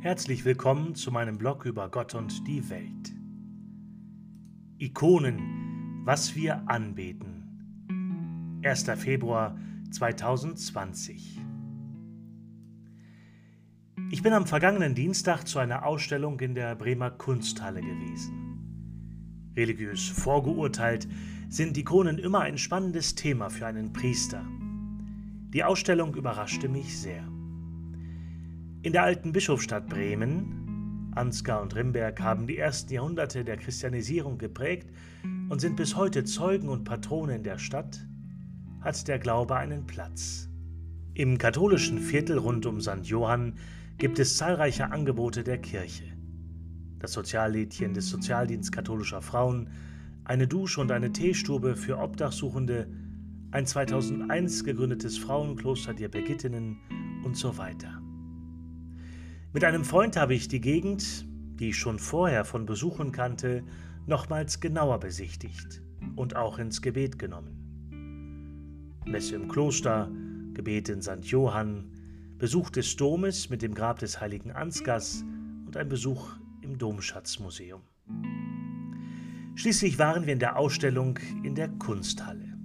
Herzlich willkommen zu meinem Blog über Gott und die Welt. Ikonen, was wir anbeten. 1. Februar 2020. Ich bin am vergangenen Dienstag zu einer Ausstellung in der Bremer Kunsthalle gewesen. Religiös vorgeurteilt sind Ikonen immer ein spannendes Thema für einen Priester. Die Ausstellung überraschte mich sehr. In der alten Bischofsstadt Bremen, Ansgar und Rimberg haben die ersten Jahrhunderte der Christianisierung geprägt und sind bis heute Zeugen und Patronen der Stadt, hat der Glaube einen Platz. Im katholischen Viertel rund um St. Johann gibt es zahlreiche Angebote der Kirche. Das Soziallädchen des Sozialdienst katholischer Frauen, eine Dusche und eine Teestube für Obdachsuchende, ein 2001 gegründetes Frauenkloster der Begittinnen und so weiter. Mit einem Freund habe ich die Gegend, die ich schon vorher von Besuchen kannte, nochmals genauer besichtigt und auch ins Gebet genommen. Messe im Kloster, Gebet in St. Johann, Besuch des Domes mit dem Grab des heiligen Ansgars und ein Besuch im Domschatzmuseum. Schließlich waren wir in der Ausstellung in der Kunsthalle.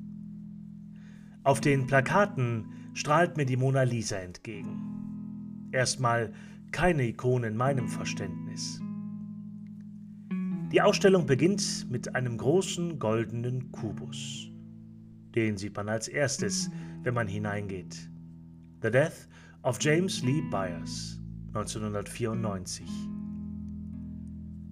Auf den Plakaten strahlt mir die Mona Lisa entgegen. Erstmal keine Ikone in meinem Verständnis. Die Ausstellung beginnt mit einem großen goldenen Kubus. Den sieht man als erstes, wenn man hineingeht. The Death of James Lee Byers, 1994.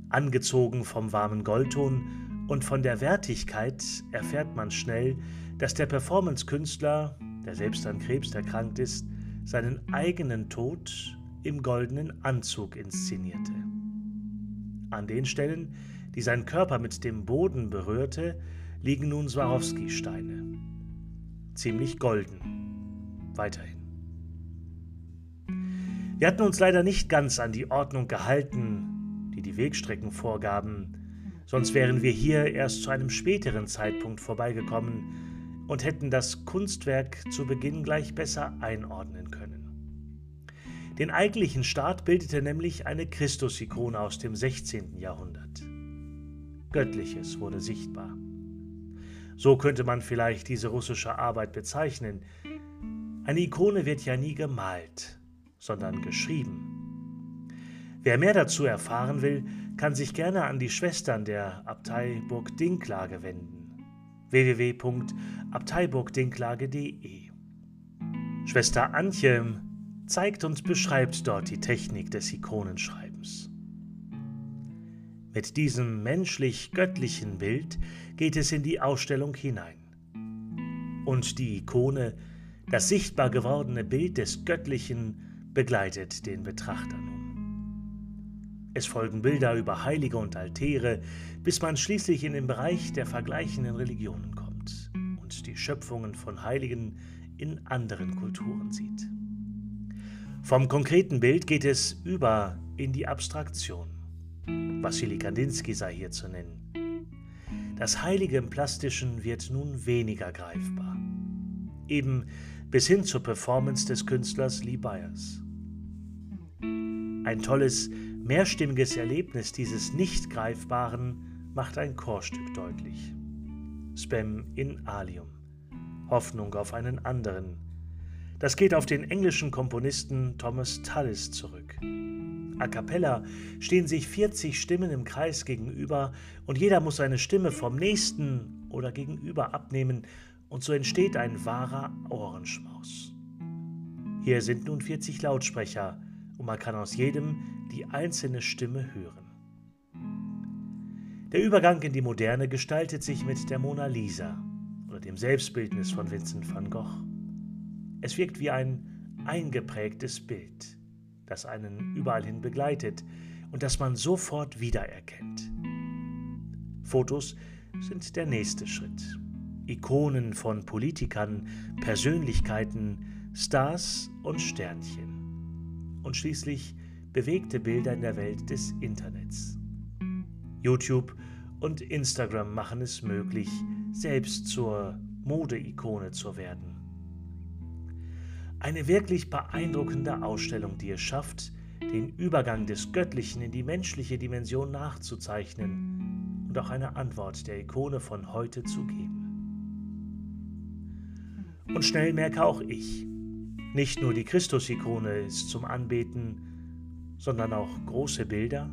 Angezogen vom warmen Goldton und von der Wertigkeit erfährt man schnell, dass der Performance-Künstler, der selbst an Krebs erkrankt ist, seinen eigenen Tod im goldenen Anzug inszenierte. An den Stellen, die sein Körper mit dem Boden berührte, liegen nun Swarovski-Steine. Ziemlich golden. Weiterhin. Wir hatten uns leider nicht ganz an die Ordnung gehalten, die die Wegstrecken vorgaben, sonst wären wir hier erst zu einem späteren Zeitpunkt vorbeigekommen und hätten das Kunstwerk zu Beginn gleich besser einordnen können. Den eigentlichen Start bildete nämlich eine Christusikone aus dem 16. Jahrhundert. Göttliches wurde sichtbar. So könnte man vielleicht diese russische Arbeit bezeichnen. Eine Ikone wird ja nie gemalt, sondern geschrieben. Wer mehr dazu erfahren will, kann sich gerne an die Schwestern der Abtei Burg Dinklage wenden. www.abteiburgdinklage.de Schwester Antje zeigt und beschreibt dort die Technik des Ikonenschreibens. Mit diesem menschlich-göttlichen Bild geht es in die Ausstellung hinein. Und die Ikone, das sichtbar gewordene Bild des Göttlichen, begleitet den Betrachter nun. Es folgen Bilder über Heilige und Altäre, bis man schließlich in den Bereich der vergleichenden Religionen kommt und die Schöpfungen von Heiligen in anderen Kulturen sieht. Vom konkreten Bild geht es über in die Abstraktion. Wassili Kandinsky sei hier zu nennen. Das Heilige im Plastischen wird nun weniger greifbar. Eben bis hin zur Performance des Künstlers Lee Byers. Ein tolles, mehrstimmiges Erlebnis dieses Nicht-Greifbaren macht ein Chorstück deutlich. Spam in Alium. Hoffnung auf einen anderen, das geht auf den englischen Komponisten Thomas Tallis zurück. A cappella stehen sich 40 Stimmen im Kreis gegenüber und jeder muss seine Stimme vom nächsten oder gegenüber abnehmen und so entsteht ein wahrer Ohrenschmaus. Hier sind nun 40 Lautsprecher und man kann aus jedem die einzelne Stimme hören. Der Übergang in die Moderne gestaltet sich mit der Mona Lisa oder dem Selbstbildnis von Vincent van Gogh. Es wirkt wie ein eingeprägtes Bild, das einen überall hin begleitet und das man sofort wiedererkennt. Fotos sind der nächste Schritt. Ikonen von Politikern, Persönlichkeiten, Stars und Sternchen. Und schließlich bewegte Bilder in der Welt des Internets. YouTube und Instagram machen es möglich, selbst zur Modeikone zu werden. Eine wirklich beeindruckende Ausstellung, die es schafft, den Übergang des Göttlichen in die menschliche Dimension nachzuzeichnen und auch eine Antwort der Ikone von heute zu geben. Und schnell merke auch ich, nicht nur die Christus-Ikone ist zum Anbeten, sondern auch große Bilder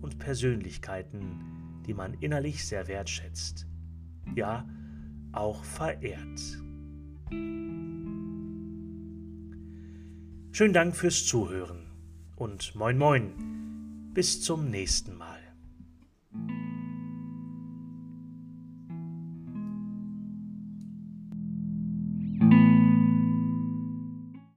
und Persönlichkeiten, die man innerlich sehr wertschätzt, ja auch verehrt. Schönen Dank fürs Zuhören und moin moin, bis zum nächsten Mal.